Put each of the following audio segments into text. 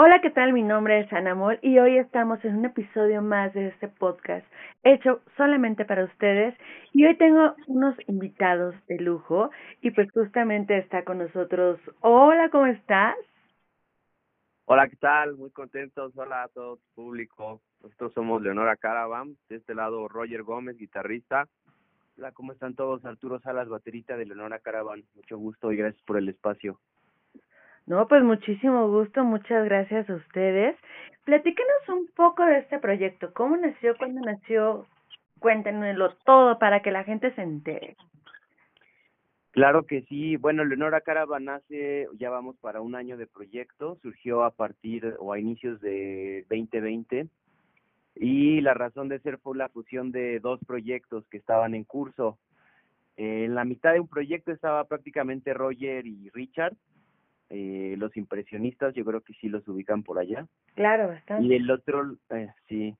Hola, ¿qué tal? Mi nombre es Anamol y hoy estamos en un episodio más de este podcast hecho solamente para ustedes y hoy tengo unos invitados de lujo y pues justamente está con nosotros. Hola, ¿cómo estás? Hola, ¿qué tal? Muy contentos. Hola a todo tu público. Nosotros somos Leonora Caravan, de este lado Roger Gómez, guitarrista. Hola, ¿cómo están todos? Arturo Salas, baterista de Leonora Caravan. Mucho gusto y gracias por el espacio. No, pues muchísimo gusto, muchas gracias a ustedes. Platíquenos un poco de este proyecto, cómo nació, cuándo nació, cuéntenoslo todo para que la gente se entere. Claro que sí, bueno, Leonora Caravan nace, ya vamos para un año de proyecto, surgió a partir o a inicios de 2020 y la razón de ser fue la fusión de dos proyectos que estaban en curso. En la mitad de un proyecto estaba prácticamente Roger y Richard, eh, los impresionistas, yo creo que sí los ubican por allá. Claro, bastante. Y el otro, eh, sí.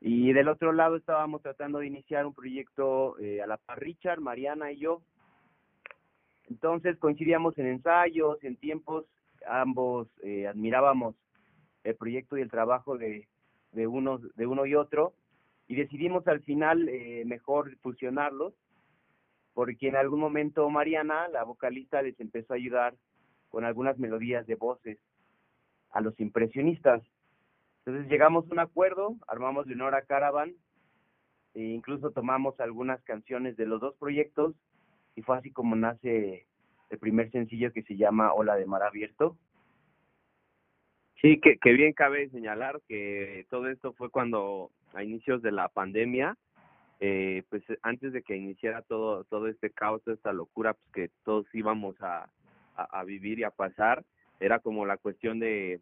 Y del otro lado estábamos tratando de iniciar un proyecto eh, a la par Richard, Mariana y yo. Entonces coincidíamos en ensayos, en tiempos, ambos eh, admirábamos el proyecto y el trabajo de, de, uno, de uno y otro y decidimos al final eh, mejor fusionarlos porque en algún momento Mariana, la vocalista, les empezó a ayudar con algunas melodías de voces a los impresionistas. Entonces llegamos a un acuerdo, armamos Leonora Caravan, e incluso tomamos algunas canciones de los dos proyectos y fue así como nace el primer sencillo que se llama Hola de Mar Abierto. Sí, que, bien cabe señalar que todo esto fue cuando a inicios de la pandemia, eh, pues antes de que iniciara todo todo este caos, esta locura, pues que todos íbamos a, a, vivir y a pasar. Era como la cuestión de,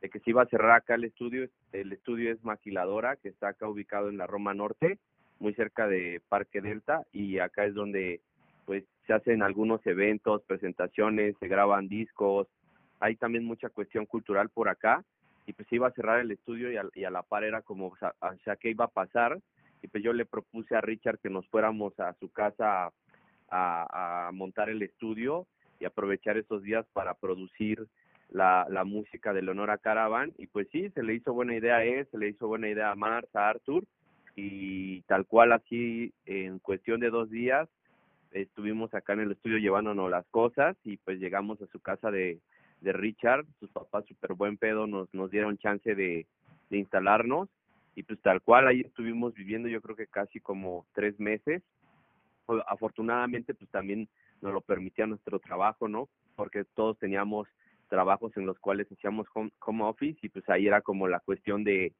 que se iba a cerrar acá el estudio. El estudio es Maquiladora, que está acá ubicado en la Roma Norte, muy cerca de Parque Delta, y acá es donde pues se hacen algunos eventos, presentaciones, se graban discos, hay también mucha cuestión cultural por acá, y pues iba a cerrar el estudio y a, la par era como, o sea, ¿qué iba a pasar? Y pues yo le propuse a Richard que nos fuéramos a su casa a montar el estudio y aprovechar esos días para producir la, la música de Leonora Caravan. Y pues sí, se le hizo buena idea a él, se le hizo buena idea a Marta, a Arthur y tal cual así en cuestión de dos días estuvimos acá en el estudio llevándonos las cosas y pues llegamos a su casa de, de Richard, sus papás súper buen pedo nos, nos dieron chance de, de instalarnos. Y pues tal cual ahí estuvimos viviendo yo creo que casi como tres meses. Afortunadamente pues también nos lo permitía nuestro trabajo, ¿no? Porque todos teníamos trabajos en los cuales hacíamos home, office y pues ahí era como la cuestión de,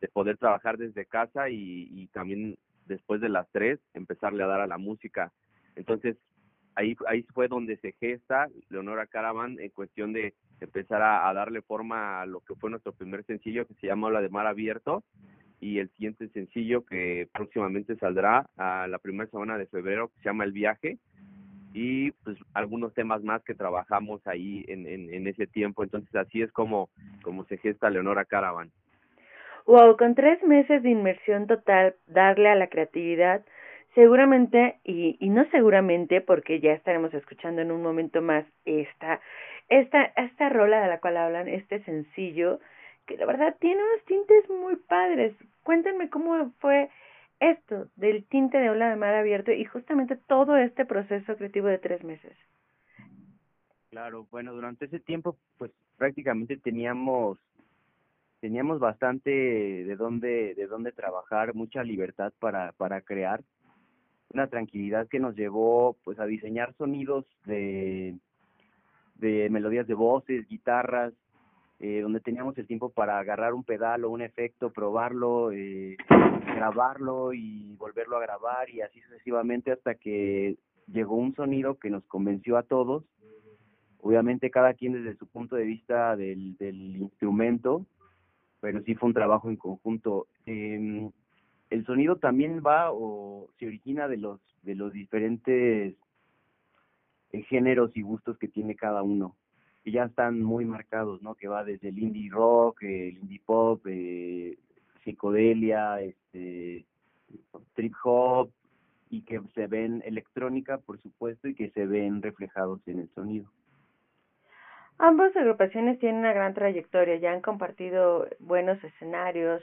de poder trabajar desde casa y, y también después de las tres empezarle a dar a la música. Entonces ahí ahí fue donde se gesta Leonora Caravan en cuestión de empezar a, a, darle forma a lo que fue nuestro primer sencillo que se llama La de Mar Abierto y el siguiente sencillo que próximamente saldrá a la primera semana de febrero que se llama El Viaje y pues algunos temas más que trabajamos ahí en, en, ese tiempo. Entonces así es como, como se gesta Leonora Caravan. Wow, con tres meses de inmersión total, darle a la creatividad, seguramente, y, y no seguramente, porque ya estaremos escuchando en un momento más esta, esta, esta rola de la cual hablan, este sencillo, que la verdad tiene unos tintes muy padres. Cuéntenme cómo fue esto del tinte de ola de mar abierto y justamente todo este proceso creativo de tres meses. Claro, bueno, durante ese tiempo pues prácticamente teníamos teníamos bastante de dónde de dónde trabajar, mucha libertad para para crear, una tranquilidad que nos llevó pues a diseñar sonidos de de melodías de voces, guitarras, eh, donde teníamos el tiempo para agarrar un pedal o un efecto, probarlo, eh, grabarlo y volverlo a grabar y así sucesivamente hasta que llegó un sonido que nos convenció a todos, obviamente cada quien desde su punto de vista del, del instrumento, pero sí fue un trabajo en conjunto. Eh, el sonido también va o se origina de los de los diferentes eh, géneros y gustos que tiene cada uno que ya están muy marcados, ¿no? Que va desde el indie rock, el indie pop, eh, psicodelia, este, trip hop, y que se ven electrónica, por supuesto, y que se ven reflejados en el sonido. Ambas agrupaciones tienen una gran trayectoria, ya han compartido buenos escenarios,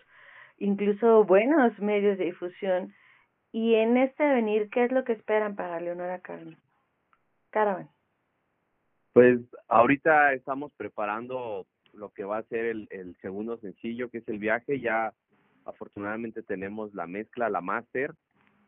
incluso buenos medios de difusión. Y en este venir, ¿qué es lo que esperan para Leonora Carmen? Caravan. Pues ahorita estamos preparando lo que va a ser el, el segundo sencillo, que es el viaje. Ya afortunadamente tenemos la mezcla, la máster.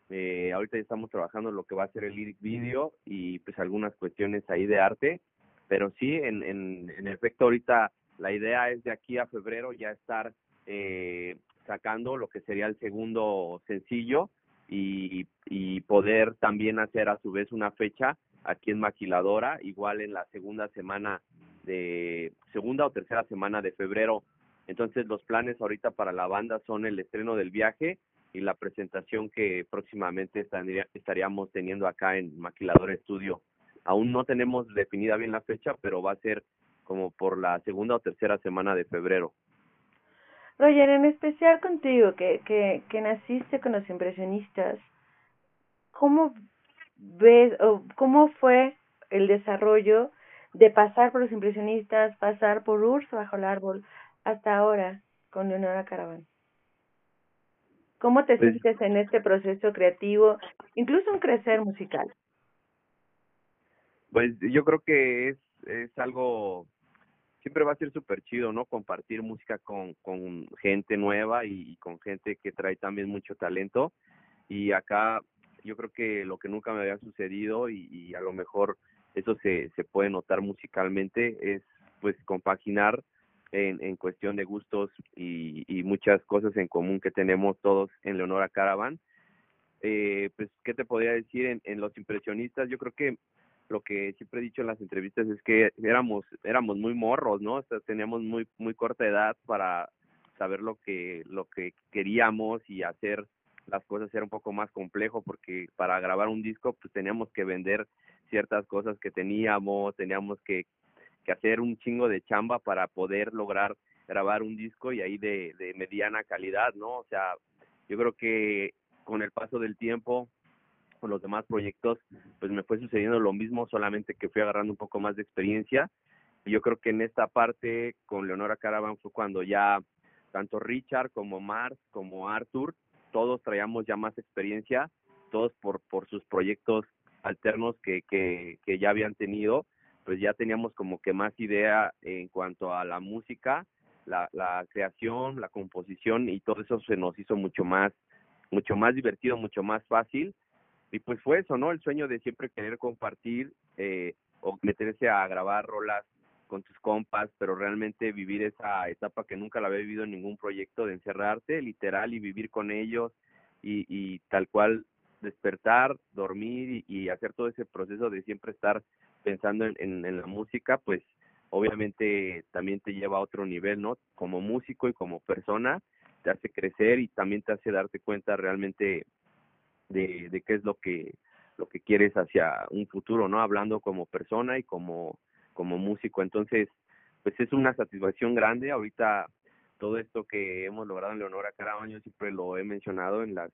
Eh, ahorita ya estamos trabajando lo que va a ser el lyric video y pues algunas cuestiones ahí de arte. Pero sí, en, en, en efecto, ahorita la idea es de aquí a febrero ya estar eh, sacando lo que sería el segundo sencillo y, y poder también hacer a su vez una fecha aquí en Maquiladora, igual en la segunda semana de segunda o tercera semana de febrero. Entonces los planes ahorita para la banda son el estreno del viaje y la presentación que próximamente estaríamos teniendo acá en Maquiladora Estudio. Aún no tenemos definida bien la fecha, pero va a ser como por la segunda o tercera semana de febrero. Roger, en especial contigo, que, que, que naciste con los impresionistas, ¿cómo ves o cómo fue el desarrollo de pasar por los impresionistas, pasar por Urso bajo el árbol, hasta ahora con Leonora Caravan? ¿Cómo te pues sientes en este proceso creativo, incluso un crecer musical? Pues yo creo que es, es algo siempre va a ser súper chido, ¿no? Compartir música con, con gente nueva y, con gente que trae también mucho talento. Y acá yo creo que lo que nunca me había sucedido y, a lo mejor eso se, se puede notar musicalmente es pues compaginar en, en cuestión de gustos y, y muchas cosas en común que tenemos todos en Leonora Caravan. Eh, pues, ¿qué te podría decir en, en los impresionistas? Yo creo que lo que siempre he dicho en las entrevistas es que éramos éramos muy morros, ¿no? Teníamos muy muy corta edad para saber lo que lo que queríamos y hacer las cosas era un poco más complejo porque para grabar un disco pues teníamos que vender ciertas cosas que teníamos, teníamos que, que hacer un chingo de chamba para poder lograr grabar un disco y ahí de, de mediana calidad, ¿no? O sea, yo creo que con el paso del tiempo con los demás proyectos, pues me fue sucediendo lo mismo, solamente que fui agarrando un poco más de experiencia. Y yo creo que en esta parte con Leonora Caravan fue cuando ya tanto Richard como Mars como Arthur, todos traíamos ya más experiencia, todos por, por sus proyectos alternos que, que, ya habían tenido, pues ya teníamos como que más idea en cuanto a la música, la, la creación, la composición y todo eso se nos hizo mucho más, mucho más divertido, mucho más fácil y pues fue eso, ¿no? El sueño de siempre querer compartir eh, o meterse a grabar rolas con tus compas, pero realmente vivir esa etapa que nunca la había vivido en ningún proyecto, de encerrarte literal y vivir con ellos y, y tal cual despertar, dormir y, hacer todo ese proceso de siempre estar pensando en, en, en la música, pues obviamente también te lleva a otro nivel, ¿no? Como músico y como persona, te hace crecer y también te hace darte cuenta realmente de, de qué es lo que lo que quieres hacia un futuro, ¿no? Hablando como persona y como como músico. Entonces, pues es una satisfacción grande. Ahorita todo esto que hemos logrado en Leonora Caravan, yo siempre lo he mencionado en las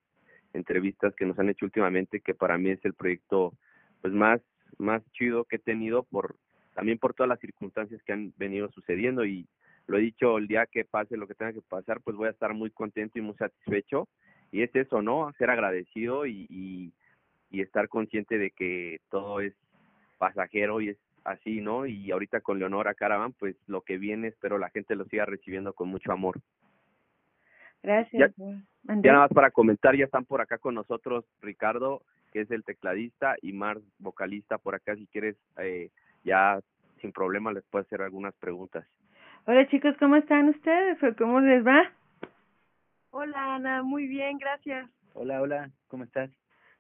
entrevistas que nos han hecho últimamente, que para mí es el proyecto pues más más chido que he tenido por también por todas las circunstancias que han venido sucediendo y lo he dicho el día que pase lo que tenga que pasar, pues voy a estar muy contento y muy satisfecho y es eso, ¿no? Ser agradecido y, y, y estar consciente de que todo es pasajero y es así, ¿no? Y ahorita con Leonora Caravan, pues lo que viene, espero la gente lo siga recibiendo con mucho amor. Gracias. Ya, ya, nada más para comentar, ya están por acá con nosotros Ricardo, que es el tecladista, y Mars, vocalista, por acá, si quieres, eh, ya sin problema les puedo hacer algunas preguntas. Hola chicos, ¿cómo están ustedes? ¿Cómo les va? Hola Ana, muy bien, gracias. Hola, hola, ¿cómo estás?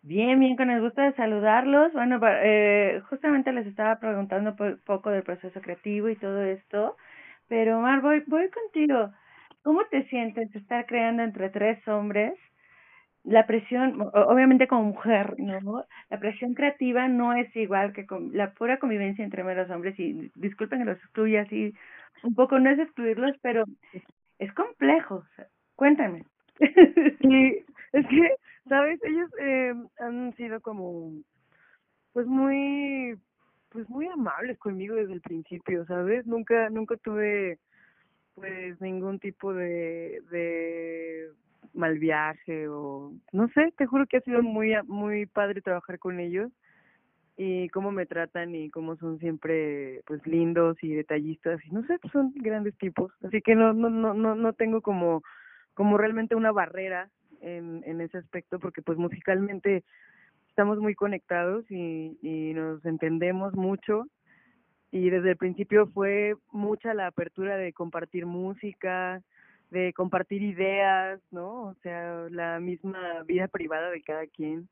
Bien, bien, con el gusto de saludarlos. Bueno, eh, justamente les estaba preguntando un poco del proceso creativo y todo esto, pero Mar, voy, voy contigo. ¿Cómo te sientes estar creando entre tres hombres? La presión, obviamente como mujer, ¿no? La presión creativa no es igual que con la pura convivencia entre meros hombres y disculpen que los excluya así un poco, no es excluirlos, pero es complejo. Cuéntame. Sí, es que, ¿sabes? Ellos eh, han sido como, pues muy, pues muy amables conmigo desde el principio, ¿sabes? Nunca, nunca tuve pues ningún tipo de, de mal viaje o no sé, te juro que ha sido muy, muy padre trabajar con ellos y cómo me tratan y cómo son siempre pues lindos y detallistas y no sé, son grandes tipos, así que no, no, no, no, no tengo como, como realmente una barrera en, en ese aspecto porque pues musicalmente estamos muy conectados y, y nos entendemos mucho y desde el principio fue mucha la apertura de compartir música, de compartir ideas, ¿no? O sea, la misma vida privada de cada quien,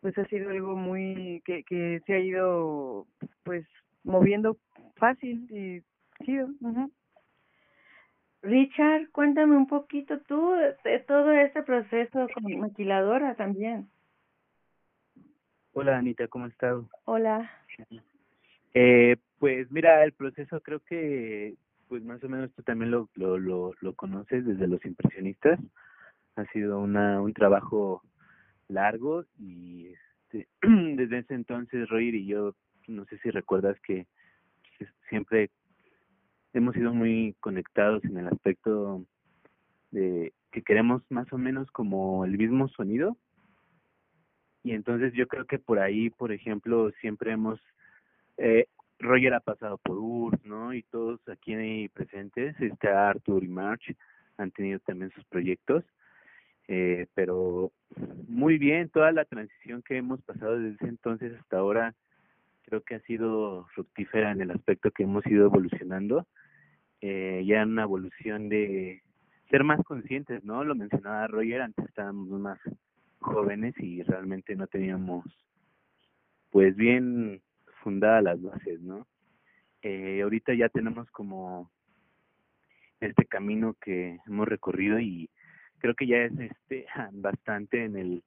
pues ha sido algo muy que, que se ha ido pues moviendo fácil y chido. Richard, cuéntame un poquito tú de todo este proceso como maquiladora también. Hola Anita, ¿cómo estás? Hola. Eh, pues mira, el proceso creo que, pues más o menos tú también lo, lo, lo, lo conoces desde los impresionistas. Ha sido una, un trabajo largo y este, desde ese entonces Roger y yo, no sé si recuerdas que siempre hemos sido muy conectados en el aspecto de que queremos más o menos como el mismo sonido y entonces yo creo que por ahí, por ejemplo, siempre hemos, eh, Roger ha pasado por URSS, ¿no? Y todos aquí presentes, este Arthur y March han tenido también sus proyectos, eh, pero muy bien, toda la transición que hemos pasado desde ese entonces hasta ahora, creo que ha sido fructífera en el aspecto que hemos ido evolucionando, eh, ya en una evolución de ser más conscientes, ¿no? Lo mencionaba Roger, antes estábamos más jóvenes y realmente no teníamos pues bien fundadas las bases, ¿no? Eh, ahorita ya tenemos como este camino que hemos recorrido y creo que ya es este bastante en el,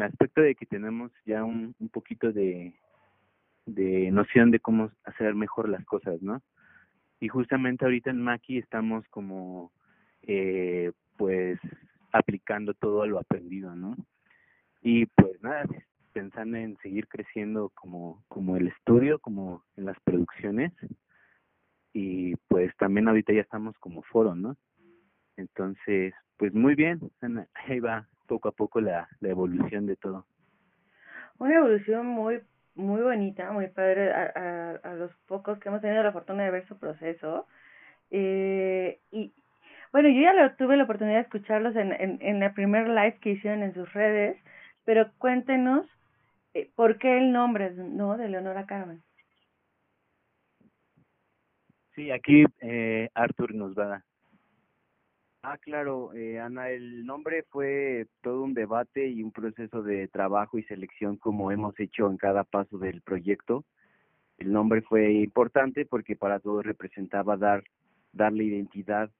aspecto de que tenemos ya un, un poquito de, de noción de cómo hacer mejor las cosas, ¿no? Y justamente ahorita en Maki estamos como eh, pues aplicando todo lo aprendido, ¿no? y pues nada pensando en seguir creciendo como como el estudio como en las producciones y pues también ahorita ya estamos como foro no entonces pues muy bien ahí va poco a poco la, la evolución de todo una evolución muy muy bonita muy padre a, a, a los pocos que hemos tenido la fortuna de ver su proceso eh, y bueno yo ya lo, tuve la oportunidad de escucharlos en, en, en la primer live que hicieron en sus redes pero cuéntenos eh, por qué el nombre no de Leonora Carmen. Sí, aquí eh, Arthur nos va. Ah, claro, eh, Ana, el nombre fue todo un debate y un proceso de trabajo y selección como hemos hecho en cada paso del proyecto. El nombre fue importante porque para todos representaba dar darle identidad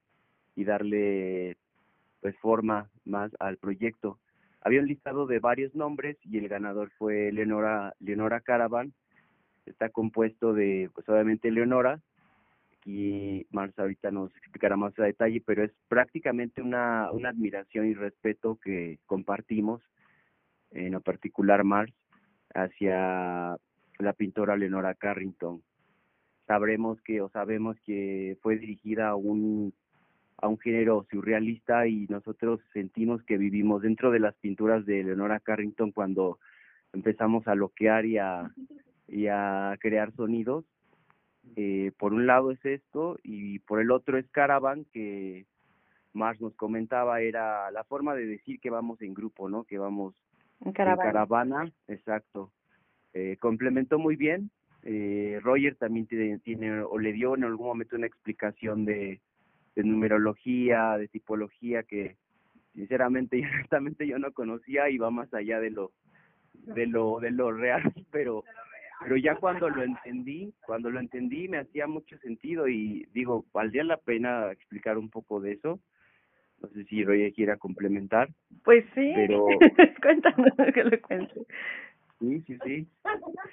y darle pues forma más al proyecto. Había un listado de varios nombres y el ganador fue Leonora, Leonora Caravan. Está compuesto de, pues obviamente Leonora, y Marcia ahorita nos explicará más a detalle, pero es prácticamente una, admiración y respeto que compartimos, en particular Mars, hacia la pintora Leonora Carrington. Sabremos que o sabemos que fue dirigida a un a un género surrealista y nosotros sentimos que vivimos dentro de las pinturas de Leonora Carrington cuando empezamos a loquear y a crear sonidos. Eh, por un lado es esto y por el otro es Caravan, que Mars nos comentaba, era la forma de decir que vamos en grupo, ¿no? Que vamos en caravana. En caravana exacto. Eh, complementó muy bien. Eh, Roger también tiene, tiene o le dio en algún momento una explicación de de numerología, de tipología que sinceramente y honestamente yo no conocía y va más allá de lo de lo de lo real, pero pero ya cuando lo entendí, cuando lo entendí me hacía mucho sentido y digo, valdría la pena explicar un poco de eso. No sé si Roy quiera complementar. Pues sí, pero cuéntanos que lo cuente. Sí, sí, sí.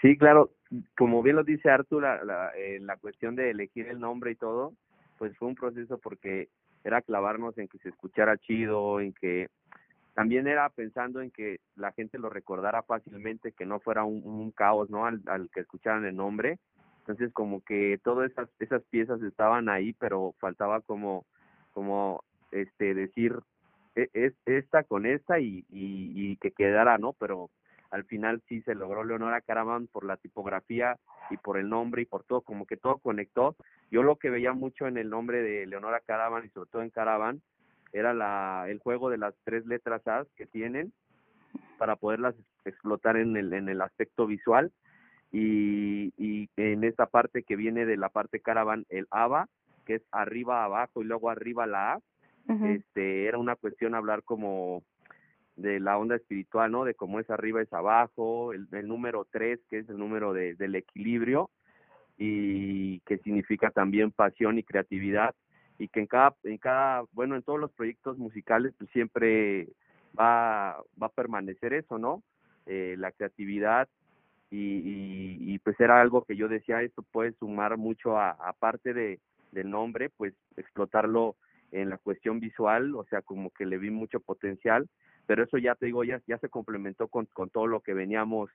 Sí, claro, como bien lo dice Artur, la, la, eh, la cuestión de elegir el nombre y todo, pues fue un proceso porque era clavarnos en que se escuchara chido, en que también era pensando en que la gente lo recordara fácilmente, que no fuera un, caos, ¿no? Al, al que escucharan el nombre. Entonces, como que todas esas, esas piezas estaban ahí, pero faltaba como, como, este, decir, e, es esta con esta y, y, y que quedara, ¿no? Pero al final sí se logró Leonora Caravan por la tipografía y por el nombre y por todo, como que todo conectó. Yo lo que veía mucho en el nombre de Leonora Caravan y sobre todo en Caravan era la el juego de las tres letras A que tienen para poderlas explotar en el en el aspecto visual. Y, y en esta parte que viene de la parte Caravan el ABA que es arriba abajo y luego arriba la A este era una cuestión hablar como de la onda espiritual, ¿no? De cómo es arriba es abajo, el, el número tres, que es el número de, del equilibrio, y que significa también pasión y creatividad, y que en cada, en cada, bueno, en todos los proyectos musicales, pues siempre va, va a permanecer eso, ¿no? Eh, la creatividad, y, y, pues era algo que yo decía, esto puede sumar mucho a, aparte de, del nombre, pues explotarlo en la cuestión visual, o sea, como que le vi mucho potencial, pero eso ya te digo, ya, ya se complementó con, con todo lo que veníamos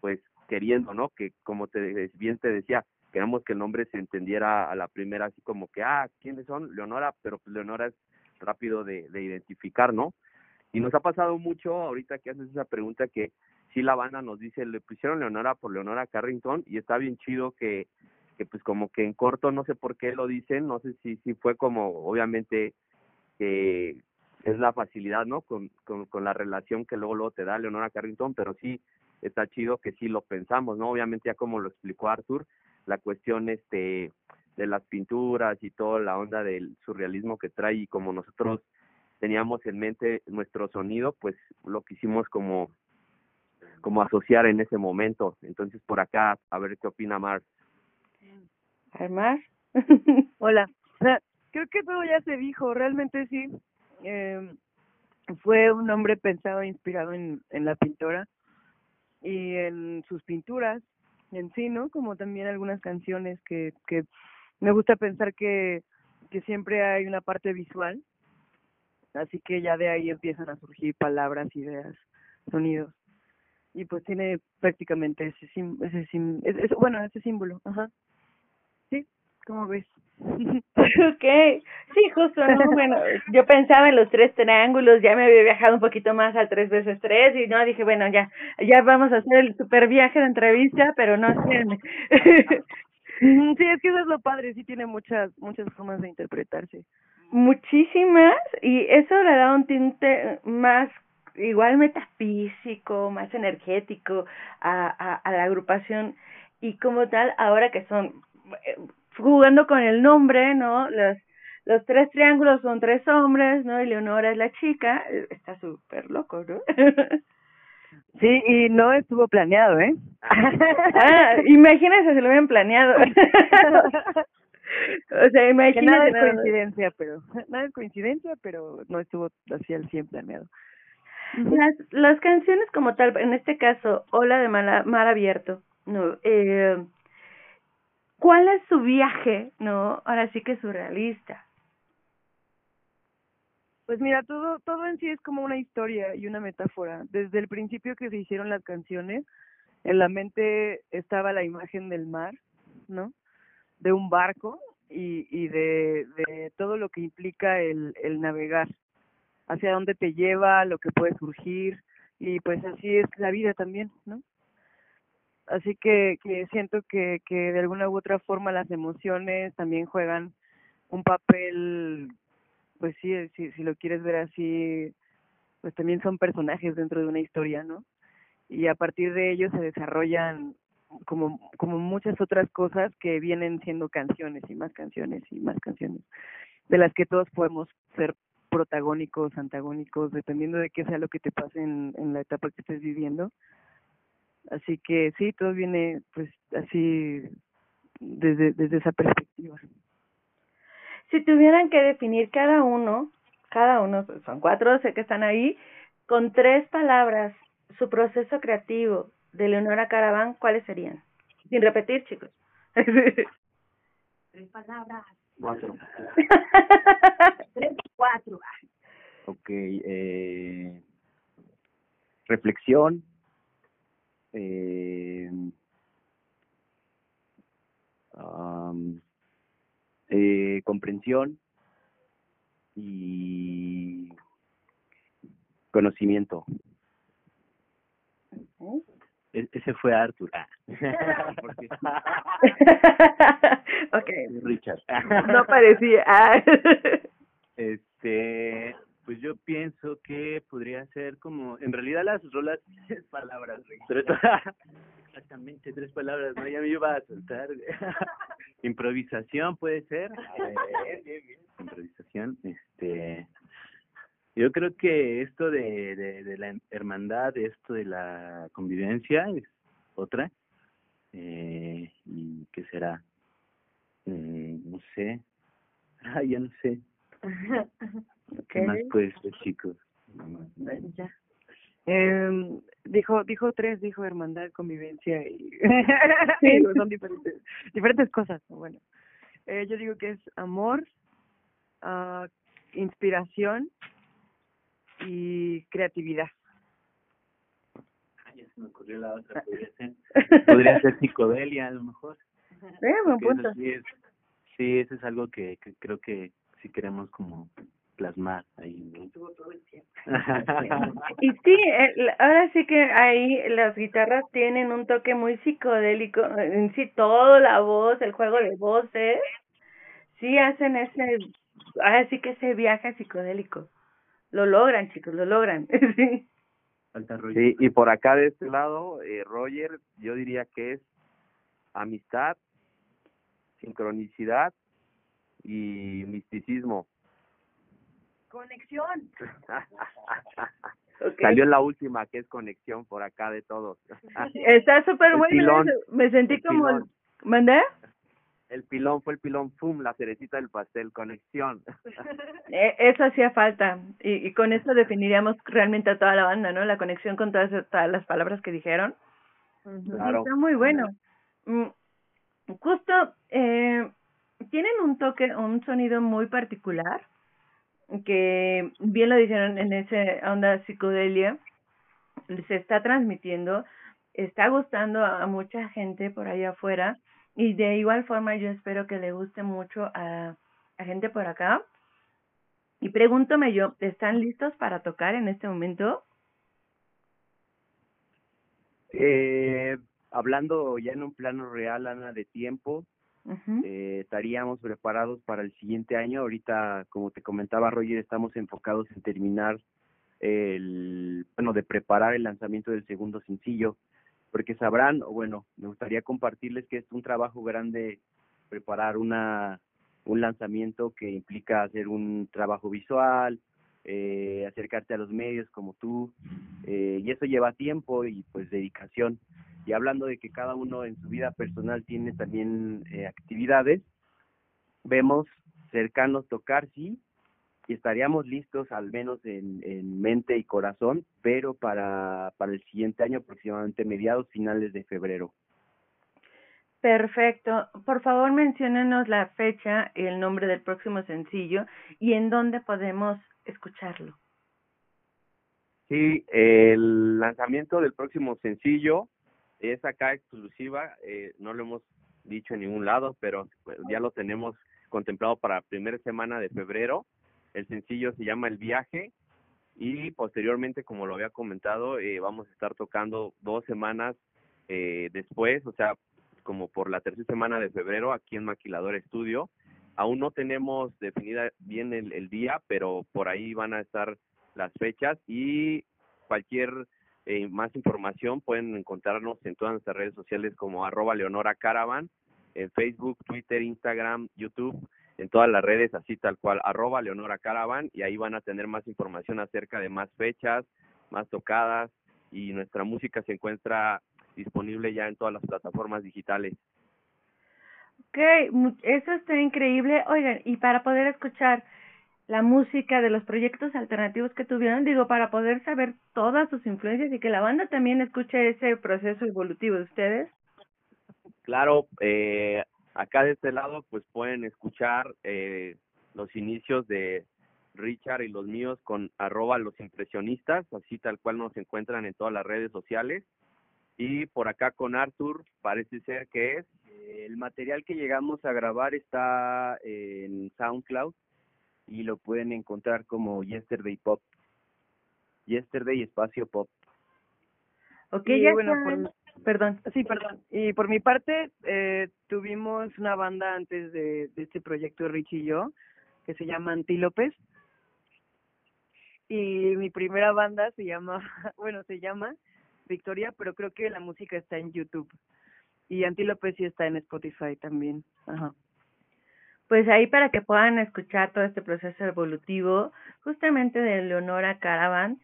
pues queriendo, ¿no? Que como te bien te decía, queremos que el nombre se entendiera a la primera así como que, ah, ¿quiénes son? Leonora, pero pues Leonora es rápido de, de identificar, ¿no? Y nos ha pasado mucho ahorita que haces esa pregunta que sí la banda nos dice, le pusieron Leonora por Leonora Carrington y está bien chido que, que pues como que en corto no sé por qué lo dicen, no sé si, si fue como obviamente que es la facilidad, ¿no? Con, con, con la relación que luego, luego te da Leonora Carrington, pero sí está chido que sí lo pensamos, ¿no? Obviamente ya como lo explicó Arthur, la cuestión este de las pinturas y toda la onda del surrealismo que trae y como nosotros teníamos en mente nuestro sonido, pues lo quisimos como como asociar en ese momento. Entonces por acá, a ver qué opina Mar. Mar. Hola. Creo que todo ya se dijo, realmente sí eh, fue un hombre pensado e inspirado en, en la pintora y en sus pinturas en sí, ¿no? Como también algunas canciones que, que me gusta pensar que, que siempre hay una parte visual, así que ya de ahí empiezan a surgir palabras, ideas, sonidos. Y pues tiene prácticamente ese, ese, ese, bueno, ese símbolo, ajá. ¿Cómo ves? ok, sí, justo, ¿no? Bueno, yo pensaba en los tres triángulos, ya me había viajado un poquito más al tres veces tres y no, dije, bueno, ya, ya vamos a hacer el super viaje de entrevista, pero no, espérenme. sí, es que eso es lo padre, sí tiene muchas, muchas formas de interpretarse. Muchísimas, y eso le da un tinte más igual metafísico, más energético a, a, a la agrupación y como tal, ahora que son eh, jugando con el nombre, ¿no? Los, los tres triángulos son tres hombres, ¿no? Y Leonora es la chica, está súper loco, ¿no? Sí, y no estuvo planeado, ¿eh? ah, imagínense si lo habían planeado. o sea, imagínense. nada es coincidencia, pero nada es coincidencia, pero no estuvo así al 100 planeado. Las, las canciones como tal, en este caso, Hola de Mar, Mar Abierto, no, eh, ¿Cuál es su viaje, no? Ahora sí que surrealista. Pues mira, todo todo en sí es como una historia y una metáfora. Desde el principio que se hicieron las canciones, en la mente estaba la imagen del mar, ¿no? De un barco y, y de, de todo lo que implica el, el navegar, hacia dónde te lleva, lo que puede surgir, y pues así es la vida también, ¿no? Así que, que siento que, que de alguna u otra forma las emociones también juegan un papel, pues sí, si, si lo quieres ver así, pues también son personajes dentro de una historia, ¿no? Y a partir de ellos se desarrollan como, como muchas otras cosas que vienen siendo canciones y más canciones y más canciones, de las que todos podemos ser protagónicos, antagónicos, dependiendo de qué sea lo que te pase en, en la etapa que estés viviendo Así que sí, todo viene pues así desde, desde esa perspectiva. Si tuvieran que definir cada uno, cada uno, son cuatro, sé que están ahí, con tres palabras, su proceso creativo de Leonora Caraván, ¿cuáles serían? Sin repetir, chicos. tres palabras. Cuatro. tres, cuatro. Ok, eh, reflexión, eh, eh, comprensión y conocimiento. E-, ese fue Arthur. Ah. okay. Richard. No parecía. Este, pues yo pienso que podría ser como, en realidad las rolas tres palabras, exactamente tres palabras, no, ya me iba a soltar. Improvisación puede ser. Improvisación, este, yo creo que esto de, de, de la hermandad, esto de la convivencia es otra. Eh, ¿Y qué será? Mm, no sé. Ah, ya no sé. ¿Qué más puede ser, chicos? Ya. Eh, dijo dijo tres dijo hermandad convivencia y sí. son diferentes diferentes cosas bueno eh, yo digo que es amor uh, inspiración y creatividad. Ah, ya se me ocurrió la otra, podría ser, podría ser psicodelia a lo mejor. Eh, buen punto. Sí, es, sí, eso es algo que, que creo que sí queremos como plasmar ahí. y sí, ahora sí que ahí las guitarras tienen un toque muy psicodélico, en sí todo, la voz, el juego de voces, sí hacen ese, ahora sí que ese viaje psicodélico. Lo logran, chicos, lo logran. sí. sí, y por acá de este lado, eh, Roger, yo diría que es amistad, sincronicidad y misticismo. Conexión. Salió la última, que es conexión por acá de todos. Está súper bueno. Me sentí como... ¿Mandé? el pilón fue el pilón, ¡pum! La cerecita del pastel, conexión. E, eso hacía falta y, y con eso definiríamos realmente a toda la banda, ¿no? La conexión con todas, todas las palabras que dijeron. Claro. Está muy bueno. Mm, justo, eh, tienen un toque, un sonido muy particular que bien lo dijeron en ese onda psicodelia, se está transmitiendo, está gustando a mucha gente por allá afuera y de igual forma yo espero que le guste mucho a, a gente por acá. Y pregúntame yo, ¿están listos para tocar en este momento? Eh, hablando ya en un plano real, Ana, de tiempo, eh, estaríamos preparados para el siguiente año. Ahorita, como te comentaba Roger, estamos enfocados en terminar el, bueno, de preparar el lanzamiento del segundo sencillo porque sabrán, o bueno, me gustaría compartirles que es un trabajo grande preparar una un lanzamiento que implica hacer un trabajo visual, eh, acercarte a los medios como tú, eh, y eso lleva tiempo y pues dedicación. Y hablando de que cada uno en su vida personal tiene también eh, actividades, vemos cercanos tocar, sí, y estaríamos listos al menos en, en mente y corazón, pero para, para el siguiente año aproximadamente mediados, finales de febrero. Perfecto. Por favor, menciónenos la fecha el nombre del próximo sencillo y en dónde podemos escucharlo. Sí, el lanzamiento del próximo sencillo es acá exclusiva, eh, no lo hemos dicho en ningún lado, pero ya lo tenemos contemplado para primera semana de febrero. El sencillo se llama El Viaje y posteriormente, como lo había comentado, eh, vamos a estar tocando dos semanas eh, después, o sea, como por la tercera semana de febrero aquí en Maquilador Estudio. Aún no tenemos definida bien el, el día, pero por ahí van a estar las fechas y cualquier eh, más información pueden encontrarnos en todas nuestras redes sociales como arroba Leonora Caravan, en Facebook, Twitter, Instagram, YouTube en todas las redes, así tal cual, arroba Leonora Caravan, y ahí van a tener más información acerca de más fechas, más tocadas, y nuestra música se encuentra disponible ya en todas las plataformas digitales. Ok, eso está increíble. Oigan, y para poder escuchar la música de los proyectos alternativos que tuvieron, digo, para poder saber todas sus influencias y que la banda también escuche ese proceso evolutivo de ustedes. Claro, eh, acá de este lado pues pueden escuchar eh, los inicios de Richard y los míos con arroba los impresionistas, así tal cual nos encuentran en todas las redes sociales. Y por acá con Arthur, parece ser que es. El material que llegamos a grabar está en SoundCloud y lo pueden encontrar como Yesterday Pop. Yesterday Espacio Pop. Ok, ya bueno, perdón. Sí, perdón. Y por mi parte, eh, tuvimos una banda antes de, de este proyecto Rich y yo, que se llama Antílopes. Y mi primera banda se llama, bueno, se llama Victoria, pero creo que la música está en YouTube. Y Antílopes sí está en Spotify también. Ajá. Pues ahí para que puedan escuchar todo este proceso evolutivo, justamente de Leonora Caravan,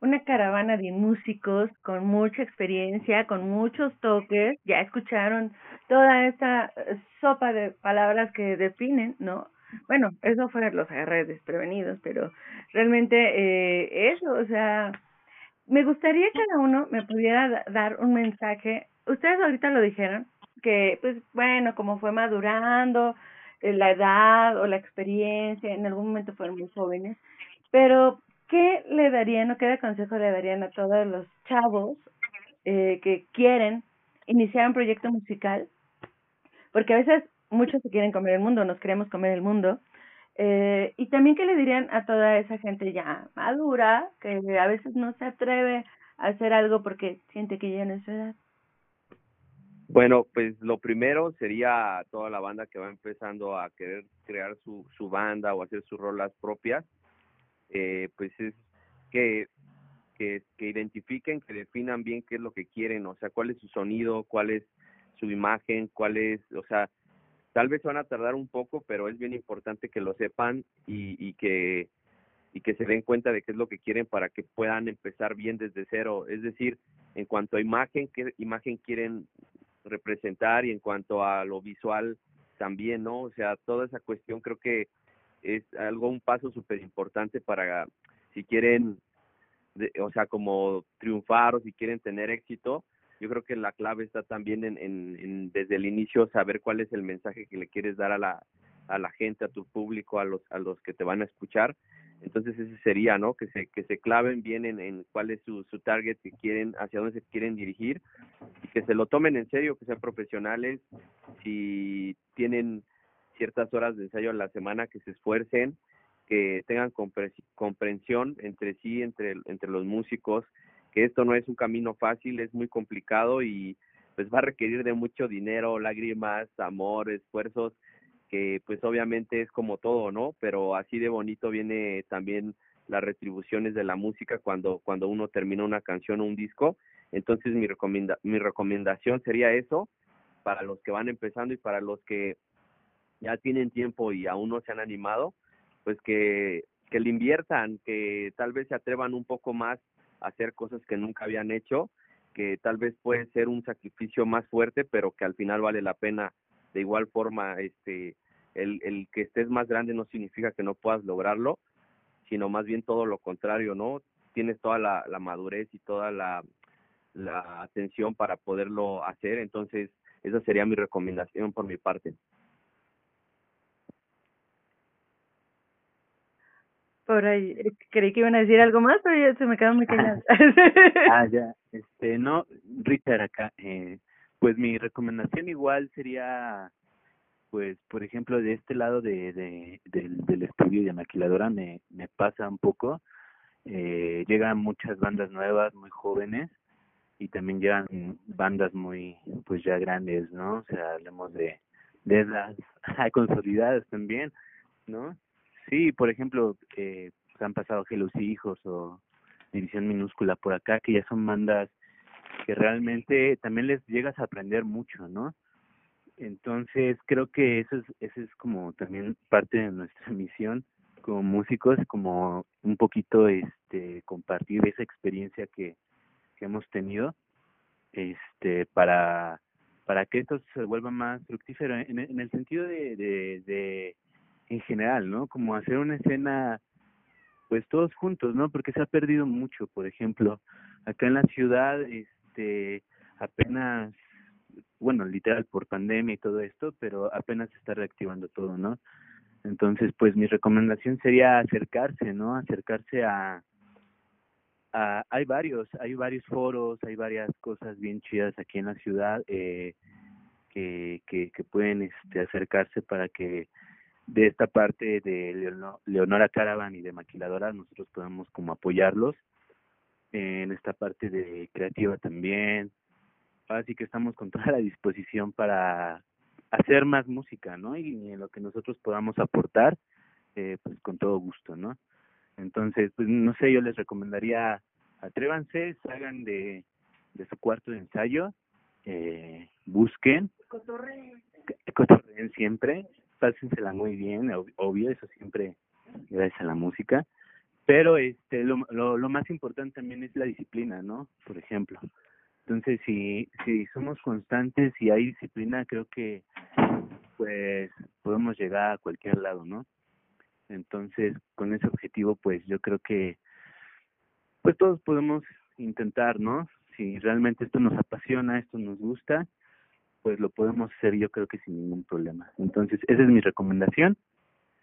una caravana de músicos con mucha experiencia, con muchos toques, ya escucharon toda esta eh, sopa de palabras que definen, ¿no? Bueno, eso fue los agarré desprevenidos, pero realmente eh, eso, o sea, me gustaría que cada uno me pudiera dar un mensaje. Ustedes ahorita lo dijeron, que pues bueno, como fue madurando, la edad o la experiencia, en algún momento fueron muy jóvenes, pero ¿qué le darían o qué consejo le darían a todos los chavos eh, que quieren iniciar un proyecto musical? Porque a veces muchos se quieren comer el mundo, nos queremos comer el mundo. Eh, y también qué le dirían a toda esa gente ya madura, que a veces no se atreve a hacer algo porque siente que ya no es su edad. Bueno, pues lo primero sería toda la banda que va empezando a querer crear su, su banda o hacer sus rolas propias eh, pues es que, que, que identifiquen, que definan bien qué es lo que quieren, o sea, cuál es su sonido, cuál es su imagen, cuál es, o sea, tal vez van a tardar un poco, pero es bien importante que lo sepan y, y que y que se den cuenta de qué es lo que quieren para que puedan empezar bien desde cero. Es decir, en cuanto a imagen, qué imagen quieren representar y en cuanto a lo visual también, ¿no? O sea, toda esa cuestión creo que es algo, un paso súper importante para si quieren, o sea, como triunfar o si quieren tener éxito, yo creo que la clave está también en, en, desde el inicio saber cuál es el mensaje que le quieres dar a la, a la gente, a tu público, a los, a los que te van a escuchar. Entonces ese sería, ¿no? Que se, que se claven bien en, en cuál es su, su target que quieren, hacia dónde se quieren dirigir y que se lo tomen en serio, que sean profesionales. Si tienen ciertas horas de ensayo a la semana, que se esfuercen, que tengan comprensión entre sí, entre, entre los músicos, que esto no es un camino fácil, es muy complicado y pues va a requerir de mucho dinero, lágrimas, amor, esfuerzos, que pues obviamente es como todo, ¿no? Pero así de bonito viene también las retribuciones de la música cuando cuando uno termina una canción o un disco. Entonces mi recomenda mi recomendación sería eso para los que van empezando y para los que ya tienen tiempo y aún no se han animado, pues que, que le inviertan, que tal vez se atrevan un poco más a hacer cosas que nunca habían hecho, que tal vez puede ser un sacrificio más fuerte, pero que al final vale la pena. De igual forma, este, el, el que estés más grande no significa que no puedas lograrlo, sino más bien todo lo contrario, ¿no? Tienes toda la, la madurez y toda la, la atención para poderlo hacer, entonces esa sería mi recomendación por mi parte. Por ahí, eh, creí que iban a decir algo más, pero ya se me quedaron muy callados. ah, ya, este, no, Richard acá, eh, pues mi recomendación igual sería, pues, por ejemplo, de este lado de, de del, del estudio de maquiladora me, me pasa un poco, eh, llegan muchas bandas nuevas, muy jóvenes, y también llegan bandas muy, pues ya grandes, ¿no? O sea, hablemos de, de las consolidadas también, ¿no? Sí, por ejemplo, eh, han pasado Gelos Hijos o División Minúscula por acá, que ya son bandas que realmente también les llegas a aprender mucho, ¿no? Entonces creo que eso es, eso es como también parte de nuestra misión como músicos, como un poquito este compartir esa experiencia que, hemos tenido, este para para que esto se vuelva más fructífero en, en el sentido de, de, de en general, ¿no? Como hacer una escena, pues todos juntos, ¿no? Porque se ha perdido mucho, por ejemplo, acá en la ciudad, este, apenas, bueno, literal por pandemia y todo esto, pero apenas se está reactivando todo, ¿no? Entonces, pues mi recomendación sería acercarse, ¿no? Acercarse a, a hay varios, hay varios foros, hay varias cosas bien chidas aquí en la ciudad eh, que, que, pueden este, acercarse para que de esta parte de Leonora Caravan y de Maquiladora nosotros podamos como apoyarlos en esta parte de creativa también. Así que estamos con toda la disposición para hacer más música, ¿no? Y en lo que nosotros podamos aportar, eh, pues con todo gusto, ¿no? Entonces, pues no sé, yo les recomendaría, atrévanse, salgan de, de su cuarto de ensayo, eh, busquen, cotorreen. cotorreen siempre, pásensela muy bien, obvio, eso siempre gracias a la música, pero este lo, lo, lo más importante también es la disciplina, ¿no? Por ejemplo, entonces, si, si somos constantes y hay disciplina, creo que pues podemos llegar a cualquier lado, ¿no? Entonces, con ese objetivo, pues yo creo que pues todos podemos intentar, ¿no? Si realmente esto nos apasiona, esto nos gusta, pues lo podemos hacer yo creo que sin ningún problema. Entonces, esa es mi recomendación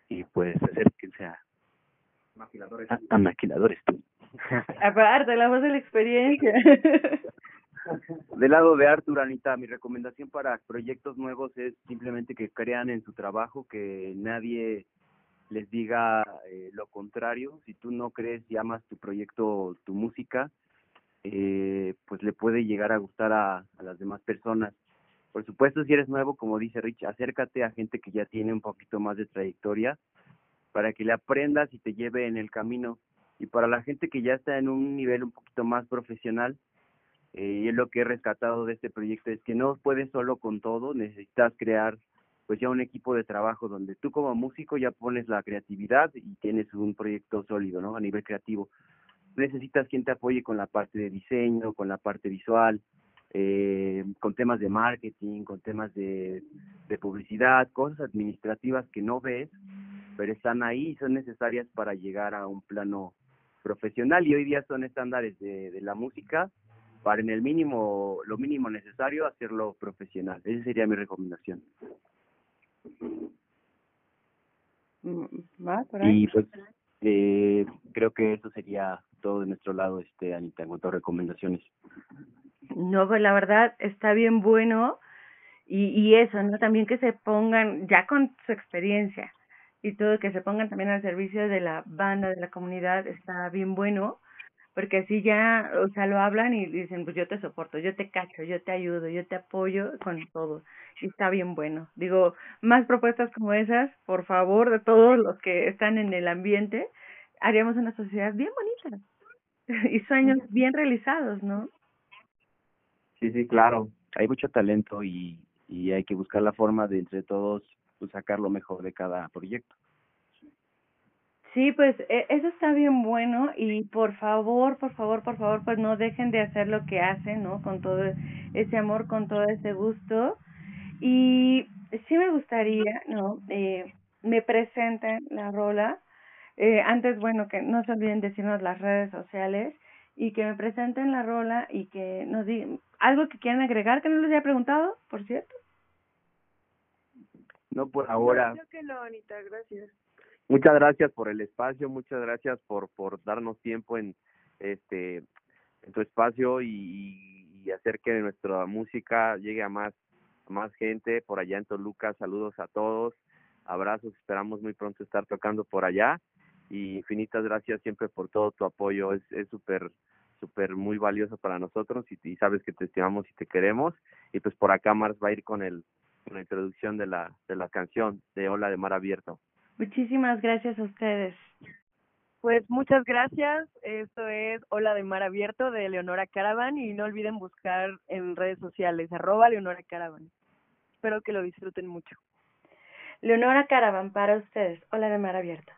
y pues acérquense a, maquiladores. A, a maquiladores. Aparte, la voz de la experiencia. Del lado de Artur, Anita, mi recomendación para proyectos nuevos es simplemente que crean en su trabajo, que nadie les diga eh, lo contrario. Si tú no crees y amas tu proyecto, tu música, eh, pues le puede llegar a gustar a, a las demás personas. Por supuesto, si eres nuevo, como dice Rich, acércate a gente que ya tiene un poquito más de trayectoria para que le aprendas y te lleve en el camino. Y para la gente que ya está en un nivel un poquito más profesional, eh, y es lo que he rescatado de este proyecto, es que no puedes solo con todo, necesitas crear pues ya un equipo de trabajo donde tú como músico ya pones la creatividad y tienes un proyecto sólido, ¿no? A nivel creativo. Necesitas quien te apoye con la parte de diseño, con la parte visual, eh, con temas de marketing, con temas de publicidad, cosas administrativas que no ves, pero están ahí y son necesarias para llegar a un plano profesional y hoy día son estándares de, de la música para en el mínimo, lo mínimo necesario, hacerlo profesional. Esa sería mi recomendación. Mm, ¿Va Y pues eh, creo que eso sería todo de nuestro lado, este Anita, en cuanto a recomendaciones. No, pues la verdad está bien bueno y, y eso, ¿no? También que se pongan ya con su experiencia y todo, que se pongan también al servicio de la banda, de la comunidad, está bien bueno porque así ya, o sea, lo hablan y dicen, pues yo te soporto, yo te cacho, yo te ayudo, yo te apoyo con todo. Y está bien bueno. Digo, más propuestas como esas, por favor, de todos los que están en el ambiente, haríamos una sociedad bien bonita y sueños bien realizados, ¿no? Sí, sí, claro. Hay mucho talento y, y hay que buscar la forma de entre todos pues, sacar lo mejor de cada proyecto. Sí, pues e, eso está bien bueno y por favor, por favor, por favor, pues no dejen de hacer lo que hacen, ¿no? Con todo ese amor, con todo ese gusto. Y sí me gustaría, ¿no? Eh, me presenten la rola. Eh, antes, bueno, que no se olviden decirnos las redes sociales y que me presenten la rola y que nos digan algo que quieran agregar que no les haya preguntado, por cierto. No por ahora. Creo que no, Anita, gracias. Muchas gracias por el espacio, muchas gracias por por darnos tiempo en este en tu espacio y, y hacer que nuestra música llegue a más a más gente por allá en Toluca. Saludos a todos, abrazos, esperamos muy pronto estar tocando por allá y infinitas gracias siempre por todo tu apoyo, es es súper súper muy valioso para nosotros y, y, sabes que te estimamos y te queremos y pues por acá Mars va a ir con el la introducción de la de la canción de Hola de Mar Abierto. Muchísimas gracias a ustedes. Pues muchas gracias. Esto es Hola de Mar Abierto de Leonora Caravan y no olviden buscar en redes sociales arroba Leonora Caravan. Espero que lo disfruten mucho. Leonora Caravan para ustedes. Hola de Mar Abierto.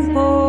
Tiempo